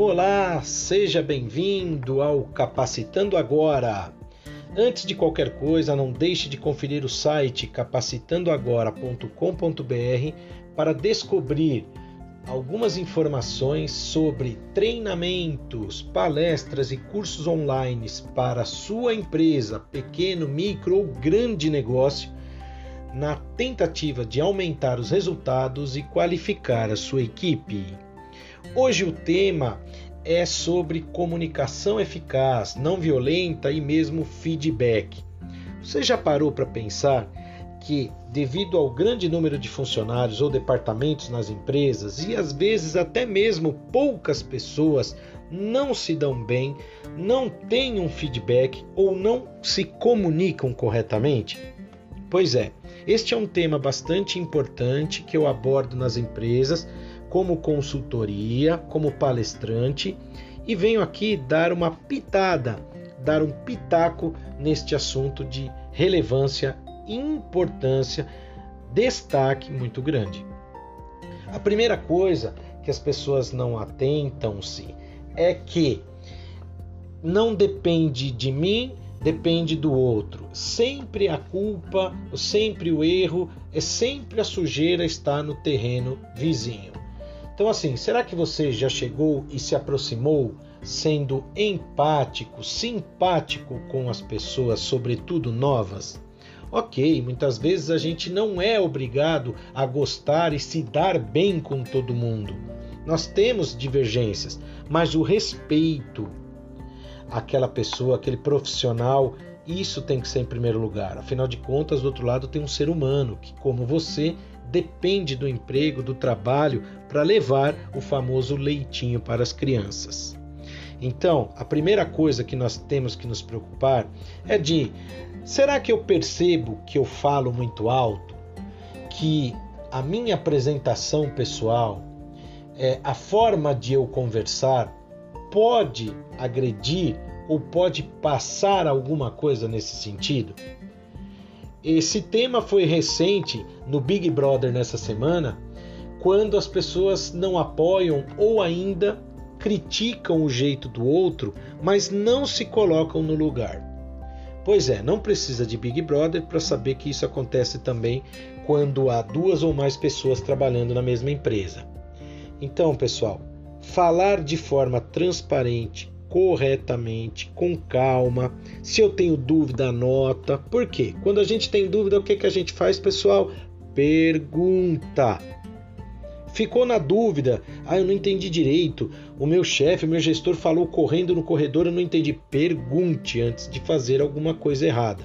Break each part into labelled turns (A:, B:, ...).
A: Olá, seja bem-vindo ao Capacitando Agora. Antes de qualquer coisa, não deixe de conferir o site capacitandoagora.com.br para descobrir algumas informações sobre treinamentos, palestras e cursos online para sua empresa, pequeno, micro ou grande negócio, na tentativa de aumentar os resultados e qualificar a sua equipe. Hoje o tema é sobre comunicação eficaz, não violenta e mesmo feedback. Você já parou para pensar que, devido ao grande número de funcionários ou departamentos nas empresas e às vezes até mesmo poucas pessoas não se dão bem, não têm um feedback ou não se comunicam corretamente? Pois é, este é um tema bastante importante que eu abordo nas empresas como consultoria, como palestrante e venho aqui dar uma pitada, dar um pitaco neste assunto de relevância, importância, destaque muito grande. A primeira coisa que as pessoas não atentam-se é que não depende de mim, depende do outro. Sempre a culpa, sempre o erro, é sempre a sujeira está no terreno vizinho. Então, assim, será que você já chegou e se aproximou sendo empático, simpático com as pessoas, sobretudo novas? Ok, muitas vezes a gente não é obrigado a gostar e se dar bem com todo mundo. Nós temos divergências, mas o respeito àquela pessoa, aquele profissional, isso tem que ser em primeiro lugar. Afinal de contas, do outro lado tem um ser humano que, como você, depende do emprego, do trabalho para levar o famoso leitinho para as crianças. Então, a primeira coisa que nós temos que nos preocupar é de: será que eu percebo que eu falo muito alto? Que a minha apresentação pessoal, é, a forma de eu conversar, pode agredir ou pode passar alguma coisa nesse sentido? Esse tema foi recente no Big Brother nessa semana, quando as pessoas não apoiam ou ainda criticam o jeito do outro, mas não se colocam no lugar. Pois é, não precisa de Big Brother para saber que isso acontece também quando há duas ou mais pessoas trabalhando na mesma empresa. Então, pessoal, falar de forma transparente, corretamente, com calma. Se eu tenho dúvida, anota. Por quê? Quando a gente tem dúvida, o que, que a gente faz, pessoal? Pergunta. Ficou na dúvida? Ah, eu não entendi direito. O meu chefe, o meu gestor falou correndo no corredor, eu não entendi. Pergunte antes de fazer alguma coisa errada.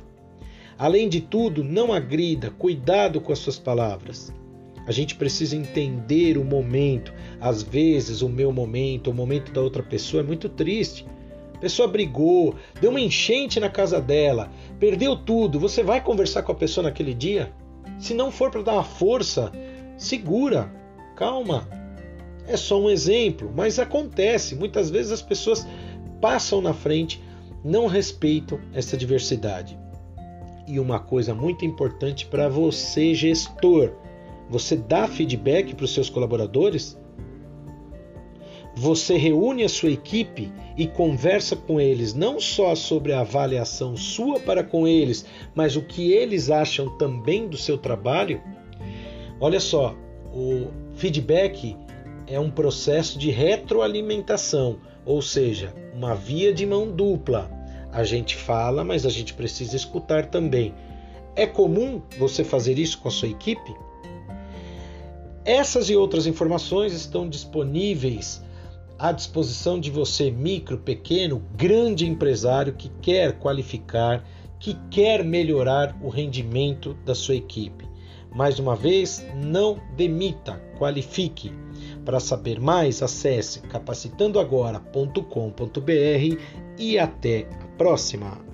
A: Além de tudo, não agrida, cuidado com as suas palavras. A gente precisa entender o momento. Às vezes, o meu momento, o momento da outra pessoa é muito triste. A pessoa brigou, deu uma enchente na casa dela, perdeu tudo. Você vai conversar com a pessoa naquele dia? Se não for para dar uma força, segura, calma. É só um exemplo, mas acontece. Muitas vezes as pessoas passam na frente, não respeitam essa diversidade. E uma coisa muito importante para você, gestor você dá feedback para os seus colaboradores? Você reúne a sua equipe e conversa com eles não só sobre a avaliação sua para com eles, mas o que eles acham também do seu trabalho? Olha só, o feedback é um processo de retroalimentação, ou seja, uma via de mão dupla. A gente fala, mas a gente precisa escutar também. É comum você fazer isso com a sua equipe? Essas e outras informações estão disponíveis à disposição de você, micro, pequeno, grande empresário que quer qualificar, que quer melhorar o rendimento da sua equipe. Mais uma vez, não demita, qualifique. Para saber mais, acesse capacitandoagora.com.br e até a próxima.